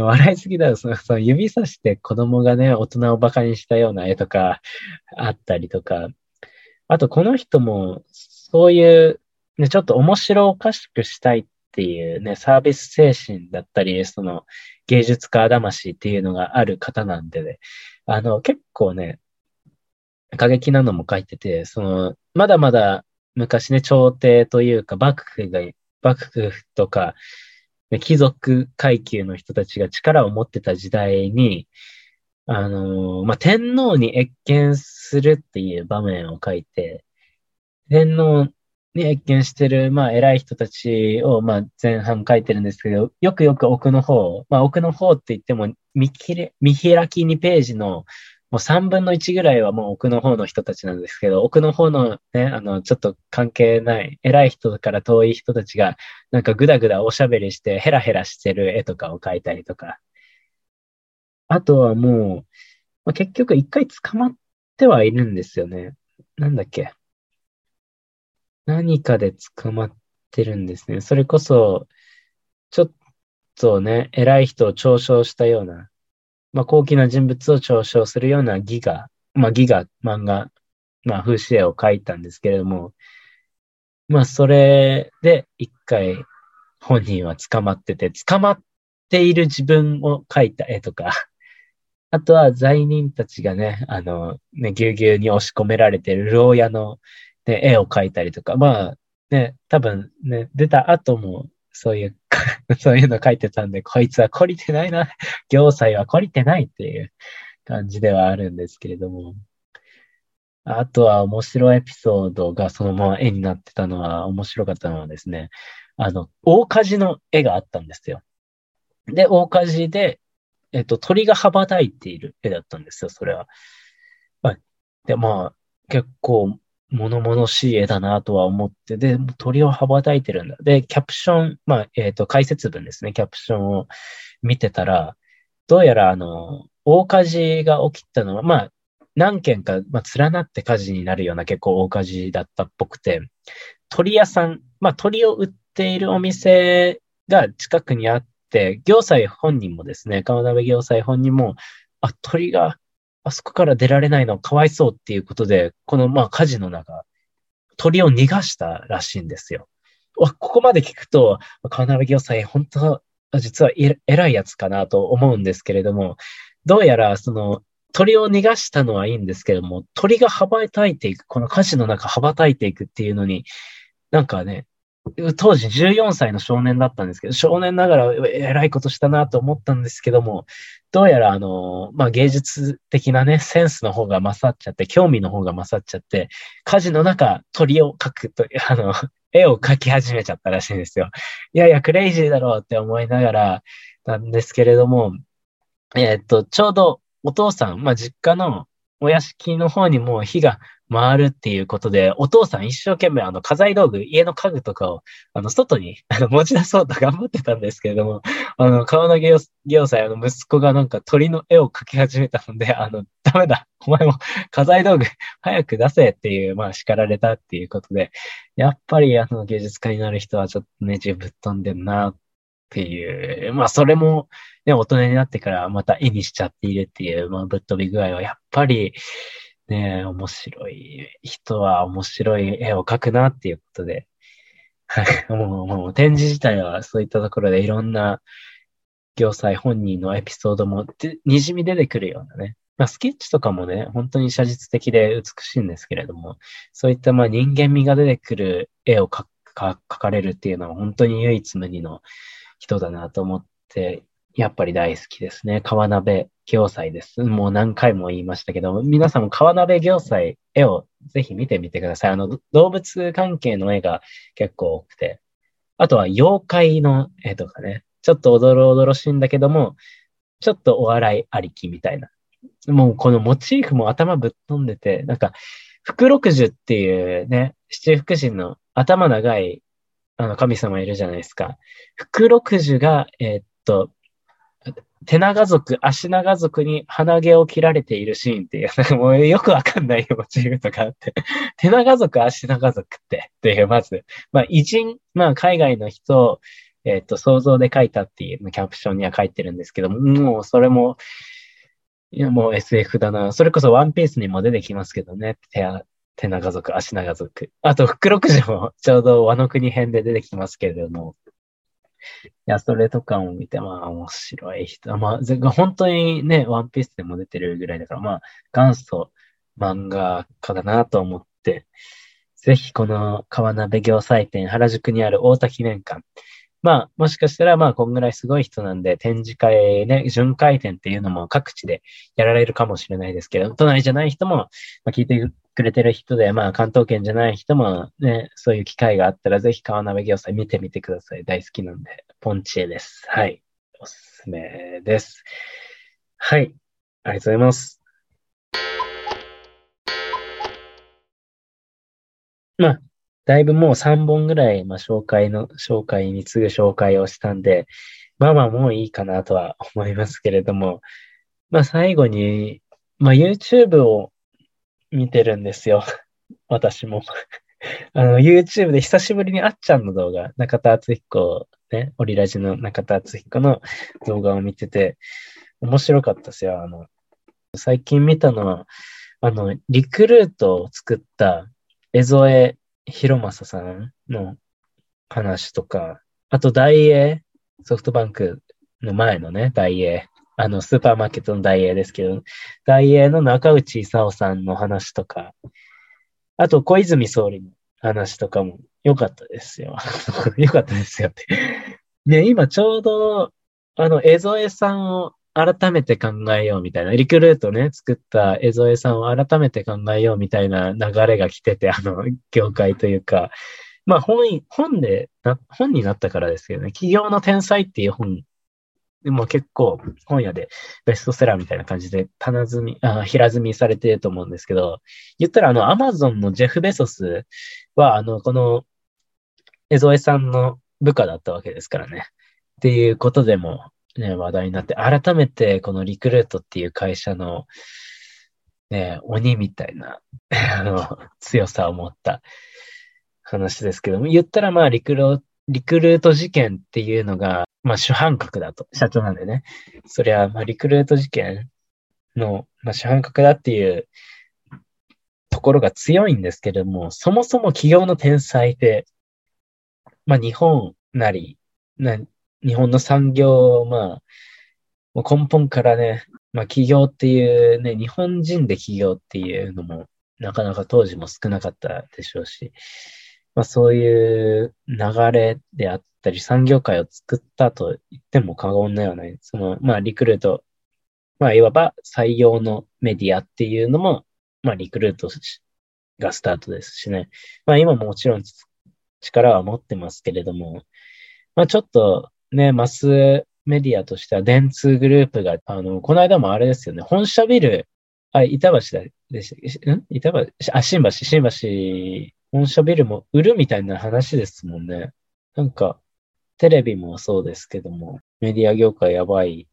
S1: 笑いすぎだよ。そのその指さして子供がね、大人を馬鹿にしたような絵とかあったりとか。あと、この人も、そういう、ね、ちょっと面白おかしくしたいっていうね、サービス精神だったり、その芸術家魂っていうのがある方なんでね、あの、結構ね、過激なのも書いてて、その、まだまだ昔ね、朝廷というか、幕府が、幕府とか、貴族階級の人たちが力を持ってた時代に、あのー、まあ、天皇に謁見するっていう場面を書いて、天皇に謁見してる、まあ、偉い人たちを、まあ、前半書いてるんですけど、よくよく奥の方、まあ、奥の方って言っても、見切れ、見開き2ページのもう3分の1ぐらいはもう奥の方の人たちなんですけど、奥の方のね、あの、ちょっと関係ない、偉い人から遠い人たちが、なんかぐだぐだおしゃべりしてヘラヘラしてる絵とかを描いたりとか。あとはもう、まあ、結局一回捕まってはいるんですよね。なんだっけ。何かで捕まってるんですね。それこそ、ちょっとね、偉い人を嘲笑したような、まあ、高貴な人物を嘲笑するようなギガ、まあ、ギガ漫画、まあ、風刺絵を描いたんですけれども、まあ、それで一回本人は捕まってて、捕まっている自分を描いた絵とか、あとは罪人たちがね、あの、ね、ぎゅうぎゅうに押し込められてる牢屋の、ね、絵を描いたりとか、まあ、ね、多分ね、出た後も、そういう (laughs) そういうの書いてたんで、こいつは懲りてないな。(laughs) 行祭は懲りてないっていう感じではあるんですけれども。あとは面白いエピソードがそのまま絵になってたのは面白かったのはですね、あの、大火事の絵があったんですよ。で、大火事で、えっと、鳥が羽ばたいている絵だったんですよ、それは。はい。で、まあ、結構物々しい絵だなとは思って、で、鳥を羽ばたいてるんだ。で、キャプション、まあ、えっ、ー、と、解説文ですね、キャプションを見てたら、どうやら、あの、大火事が起きたのは、まあ、何件か、まあ、連なって火事になるような結構大火事だったっぽくて、鳥屋さん、まあ、鳥を売っているお店が近くにあって、行祭本人もですね、川鍋行祭本人も、あ、鳥があそこから出られないのはかわいそうっていうことで、このまあ火事の中、鳥を逃がしたらしいんですよ。ここまで聞くと、川鍋行祭、本当実は偉いやつかなと思うんですけれども、どうやらその鳥を逃がしたのはいいんですけども、鳥が羽ばたいていく、この火事の中羽ばたいていくっていうのに、なんかね、当時14歳の少年だったんですけど、少年ながら偉いことしたなと思ったんですけども、どうやらあの、まあ、芸術的なね、センスの方が勝っちゃって、興味の方が勝っちゃって、火事の中鳥を描くと、(laughs) あの、絵を描き始めちゃったらしいんですよ。いやいや、クレイジーだろうって思いながらなんですけれども、えー、っと、ちょうどお父さん、まあ、実家のお屋敷の方にも火が回るっていうことで、お父さん一生懸命あの家財道具、家の家具とかをあの外に (laughs) あの持ち出そうと頑張ってたんですけれども、あの川投業祭あの息子がなんか鳥の絵を描き始めたので、あの、ダメだ、お前も家財道具早く出せっていう、まあ叱られたっていうことで、やっぱりあの芸術家になる人はちょっとね、自ぶっ飛んでんなっていう、まあそれもね、大人になってからまた絵にしちゃっているっていう、まあぶっ飛び具合はやっぱり、ね、面白い人は面白い絵を描くなっていうことで、(laughs) もう、もう展示自体はそういったところでいろんな行祭本人のエピソードもにじみ出てくるようなね。まあ、スケッチとかもね、本当に写実的で美しいんですけれども、そういったまあ人間味が出てくる絵を描かれるっていうのは本当に唯一無二の人だなと思って、やっぱり大好きですね。川鍋行祭です。もう何回も言いましたけど、皆さんも川鍋行祭、絵をぜひ見てみてください。あの、動物関係の絵が結構多くて、あとは妖怪の絵とかね、ちょっとおどろおどろしいんだけども、ちょっとお笑いありきみたいな。もうこのモチーフも頭ぶっ飛んでて、なんか、福六十っていうね、七福神の頭長いあの神様いるじゃないですか。福六十が、えー、っと、手長族、足長族に鼻毛を切られているシーンっていう、(laughs) もうよくわかんないモチーフとかあって、(laughs) 手長族、足長族ってっていう、まず、まあ偉人、まあ海外の人を、えっ、と、想像で書いたっていうキャプションには書いてるんですけども、もうそれも、いやもう SF だな。それこそワンピースにも出てきますけどね。手手長族、足長族。あと、福六時もちょうど和の国編で出てきますけれども、や、それとかも見て、まあ、面白い人。まあ、本当にね、ワンピースでも出てるぐらいだから、まあ、元祖漫画家だなと思って、ぜひこの川鍋行祭店、原宿にある大田記念館。まあ、もしかしたら、まあ、こんぐらいすごい人なんで、展示会ね、巡回展っていうのも各地でやられるかもしれないですけど、都内じゃない人も、まあ、聞いてくれてる人で、まあ、関東圏じゃない人もね、そういう機会があったら、ぜひ川鍋行祭見てみてください。大好きなんで。ポンチエです。はい。おすすめです。はい。ありがとうございます。まあ、だいぶもう3本ぐらい、まあ、紹介の、紹介に次ぐ紹介をしたんで、まあまあもういいかなとは思いますけれども、まあ最後に、まあ YouTube を見てるんですよ。(laughs) 私も。(laughs) あの、YouTube で久しぶりにあっちゃんの動画、中田敦彦、ね、オリラジの中田敦彦の動画を見てて、面白かったですよ。あの、最近見たのは、あの、リクルートを作った江添博正さんの話とか、あと、大英、ソフトバンクの前のね、大英、あの、スーパーマーケットの大英ですけど、大英の中内勲さんの話とか、あと、小泉総理の話とかも良かったですよ。(laughs) 良かったですよって。ね、今ちょうど、あの、江添さんを改めて考えようみたいな、リクルートね、作った江添さんを改めて考えようみたいな流れが来てて、あの、業界というか、まあ本、本で、本になったからですけどね、企業の天才っていう本でも結構本屋でベストセラーみたいな感じで棚積み、あ平積みされてると思うんですけど、言ったらあのアマゾンのジェフ・ベソスはあのこの江添さんの部下だったわけですからね。っていうことでもね、話題になって、改めてこのリクルートっていう会社のね、鬼みたいな (laughs) あの強さを持った話ですけども、言ったらまあリクルートリクルート事件っていうのが、まあ主犯格だと。社長なんでね。そりゃ、まあリクルート事件の、まあ、主犯格だっていうところが強いんですけれども、そもそも企業の天才で、まあ日本なり、な日本の産業、まあ、根本からね、まあ企業っていうね、日本人で企業っていうのも、なかなか当時も少なかったでしょうし、まあそういう流れであったり、産業界を作ったと言っても過言ではない。その、まあリクルート、まあいわば採用のメディアっていうのも、まあリクルートがスタートですしね。まあ今ももちろん力は持ってますけれども、まあちょっとね、マスメディアとしては電通グループが、あの、この間もあれですよね、本社ビル、あ、板橋でしたん？板橋、あ、新橋、新橋、本社ビルも売るみたいな話ですもんね。なんか、テレビもそうですけども、メディア業界やばい。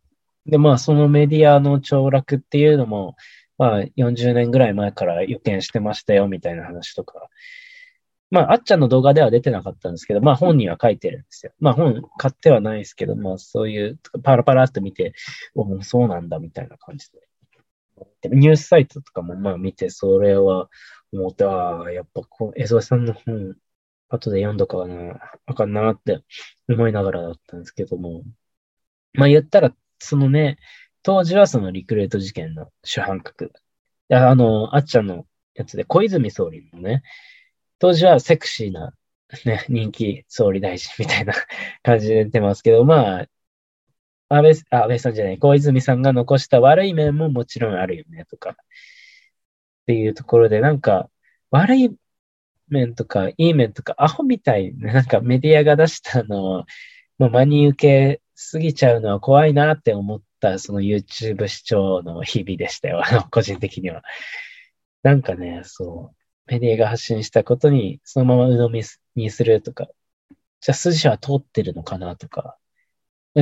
S1: で、まあ、そのメディアの凋落っていうのも、まあ、40年ぐらい前から予見してましたよ、みたいな話とか。まあ、あっちゃんの動画では出てなかったんですけど、まあ、本には書いてるんですよ。まあ、本買ってはないですけど、まあ、そういう、パラパラっと見て、おもうそうなんだ、みたいな感じで。ニュースサイトとかもまあ見て、それは思って、ああ、やっぱこう、江添さんの本、後で読んどかな、あかんなって思いながらだったんですけども、まあ言ったら、そのね、当時はそのリクルート事件の主犯格。あの、あっちゃんのやつで小泉総理もね、当時はセクシーな、ね、人気総理大臣みたいな (laughs) 感じで出てますけど、まあ、安倍、安倍さんじゃない、小泉さんが残した悪い面ももちろんあるよね、とか。っていうところで、なんか、悪い面とか、いい面とか、アホみたいな、なんかメディアが出したのを、もう真に受けすぎちゃうのは怖いなって思った、その YouTube 視聴の日々でしたよ、あの、個人的には。なんかね、そう、メディアが発信したことに、そのまま鵜呑みにするとか、じゃあ筋は通ってるのかなとか、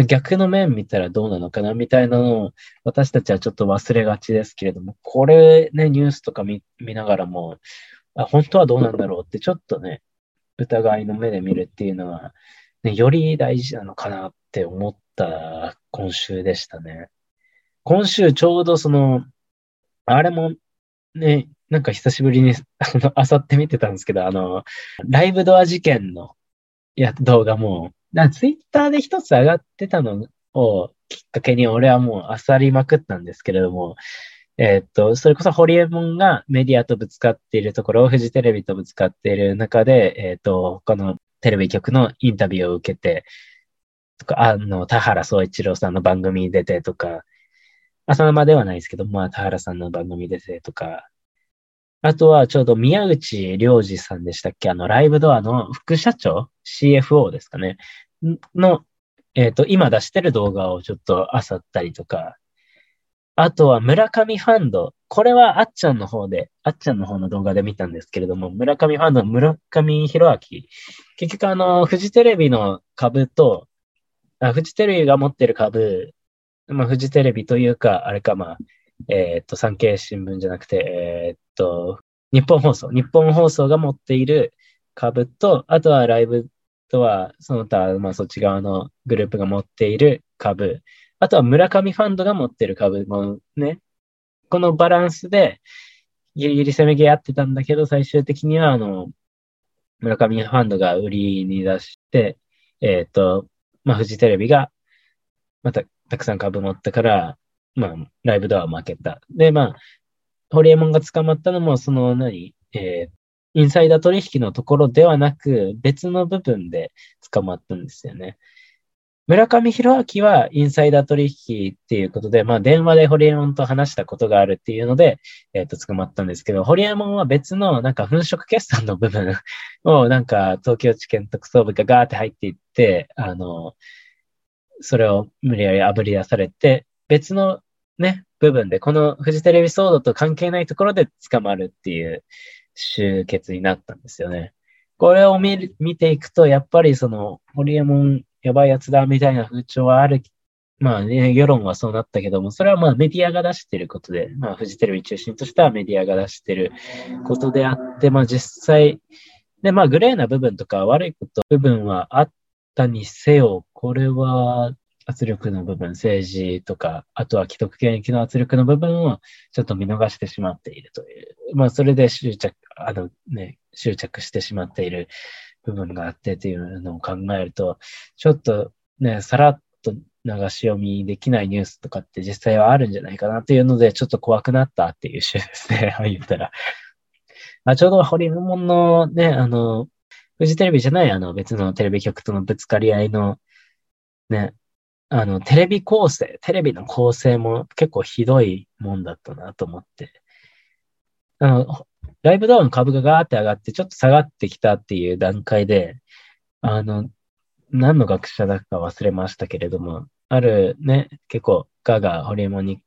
S1: 逆の面見たらどうなのかなみたいなのを私たちはちょっと忘れがちですけれども、これね、ニュースとか見ながらも、あ、本当はどうなんだろうってちょっとね、疑いの目で見るっていうのは、ね、より大事なのかなって思った今週でしたね。今週ちょうどその、あれもね、なんか久しぶりに、(laughs) あの、あさって見てたんですけど、あの、ライブドア事件のや動画も、ツイッターで一つ上がってたのをきっかけに俺はもう漁りまくったんですけれども、えー、っと、それこそホリエモンがメディアとぶつかっているところをフジテレビとぶつかっている中で、えー、っと、他のテレビ局のインタビューを受けて、とか、あの、田原総一郎さんの番組に出てとか、浅沼ではないですけど、まあ、田原さんの番組出てとか、あとはちょうど宮内良二さんでしたっけ？あの、ライブドアの副社長 ?CFO ですかね？の、えっ、ー、と、今出してる動画をちょっと漁ったりとか、あとは村上ファンド。これはあっちゃんの方で、あっちゃんの方の動画で見たんですけれども、村上ファンドの村上弘明。結局あの、フジテレビの株と、あフジテレビが持ってる株、まあ、フジテレビというか、あれか、まあ、えっ、と、産経新聞じゃなくて、えっ、と、日本放送。日本放送が持っている株と、あとはライブとは、その他、まあそっち側のグループが持っている株。あとは村上ファンドが持っている株もね、このバランスで、ギリギリ攻めげ合ってたんだけど、最終的には、あの、村上ファンドが売りに出して、えっ、ー、と、まあ、フジテレビが、また、たくさん株持ったから、まあ、ライブドア負けた。で、まあ、ホリエモンが捕まったのも、その何、えー、インサイダー取引のところではなく、別の部分で捕まったんですよね。村上弘明はインサイダー取引っていうことで、まあ電話でホリエモンと話したことがあるっていうので、えっ、ー、と、捕まったんですけど、ホリエモンは別のなんか粉飾決算の部分 (laughs) をなんか東京地検特捜部がガーって入っていって、あの、それを無理やり炙り出されて、別のね、部分で、このフジテレビ騒動と関係ないところで捕まるっていう集結になったんですよね。これを見見ていくと、やっぱりその、ホリエモンやばいやつだみたいな風潮はある。まあね、世論はそうなったけども、それはまあメディアが出してることで、まあフジテレビ中心としてはメディアが出してることであって、まあ実際、で、まあグレーな部分とか悪いこと部分はあったにせよ、これは圧力の部分、政治とか、あとは既得権益の圧力の部分をちょっと見逃してしまっているという。まあ、それで執着、あのね、執着してしまっている部分があってというのを考えると、ちょっとね、さらっと流し読みできないニュースとかって実際はあるんじゃないかなっていうので、ちょっと怖くなったっていう週ですね。(laughs) 言ったら。あちょうどホリエモンのね、あの、フジテレビじゃないあの別のテレビ局とのぶつかり合いの、ね、あの、テレビ構成、テレビの構成も結構ひどいもんだったなと思って。あの、ライブドアの株がガーって上がってちょっと下がってきたっていう段階で、あの、何の学者だか忘れましたけれども、あるね、結構ガがホリエモンに、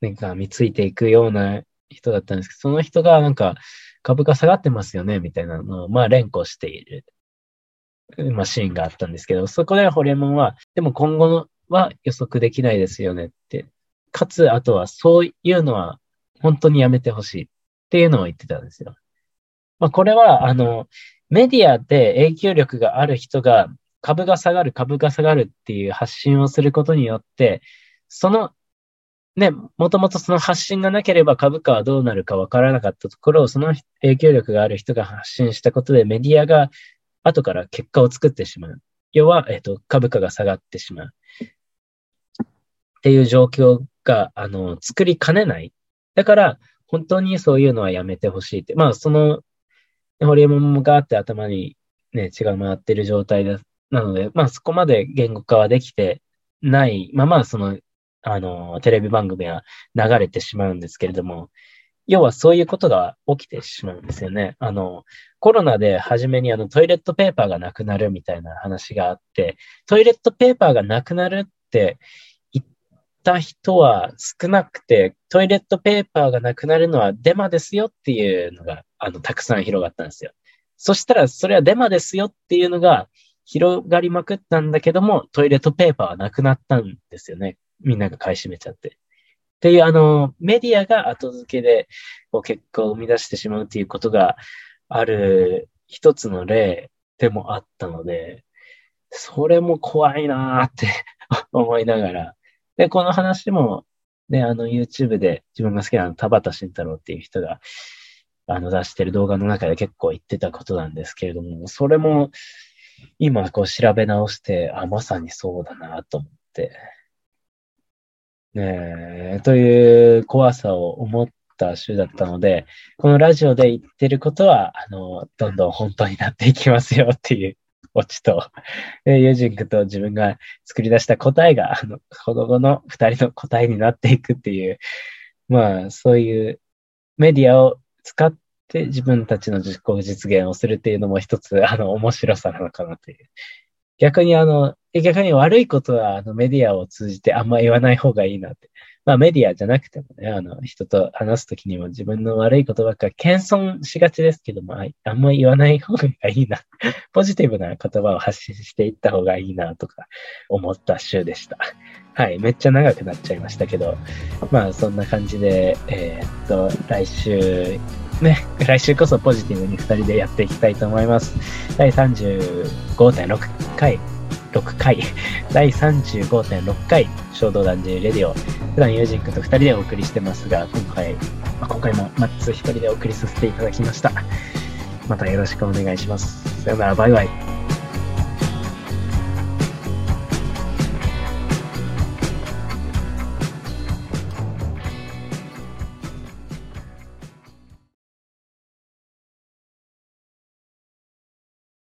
S1: なんか見ついていくような人だったんですけど、その人がなんか株価下がってますよね、みたいなのを、まあ連呼している、まあシーンがあったんですけど、そこでホリエモンは、でも今後のは予測できないですよねって。かつ、あとはそういうのは本当にやめてほしいっていうのを言ってたんですよ。まあこれは、あの、メディアで影響力がある人が株が下がる、株が下がるっていう発信をすることによって、その、ね、もともとその発信がなければ株価はどうなるかわからなかったところを、その影響力がある人が発信したことでメディアが後から結果を作ってしまう。要は、えっ、と、株価が下がってしまう。っていう状況が、あの、作りかねない。だから、本当にそういうのはやめてほしいって。まあ、その、ホリエモンがあって頭にね、血が回ってる状態でなので、まあそこまで言語化はできてないまま、その、あの、テレビ番組は流れてしまうんですけれども、要はそういうことが起きてしまうんですよね。あの、コロナで初めにあのトイレットペーパーがなくなるみたいな話があって、トイレットペーパーがなくなるってた人は少なくて、トイレットペーパーがなくなるのはデマですよっていうのが、あの、たくさん広がったんですよ。そしたら、それはデマですよっていうのが、広がりまくったんだけども、トイレットペーパーはなくなったんですよね。みんなが買い占めちゃって。っていう、あの、メディアが後付けでこう結果を生み出してしまうっていうことがある一つの例でもあったので、それも怖いなーって (laughs) 思いながら。で、この話も、ね、あの YouTube で自分が好きな田畑慎太郎っていう人が、あの出してる動画の中で結構言ってたことなんですけれども、それも、今こう調べ直して、あ、まさにそうだなと思って。ねえ、という怖さを思った週だったので、このラジオで言ってることは、あの、どんどん本当になっていきますよっていうオチと、えユージングと自分が作り出した答えが、あの、子供の二人の答えになっていくっていう、まあ、そういうメディアを使っで、自分たちの実行実現をするっていうのも一つ、あの、面白さなのかなという。逆にあの、逆に悪いことはあのメディアを通じてあんま言わない方がいいなって。まあメディアじゃなくてもね、あの、人と話すときにも自分の悪いことばっか謙遜しがちですけども、あんま言わない方がいいな。(laughs) ポジティブな言葉を発信していった方がいいなとか思った週でした。はい、めっちゃ長くなっちゃいましたけど、まあそんな感じで、えー、っと、来週ね、来週こそポジティブに2人でやっていきたいと思います。第35.6回、6回、(laughs) 第35.6回、衝動男児レディオ。普段友人君と2人でお送りしてますが、今回、まあ、今回もマッツ1人でお送りさせていただきました。またよろしくお願いします。さよなら、バイバイ。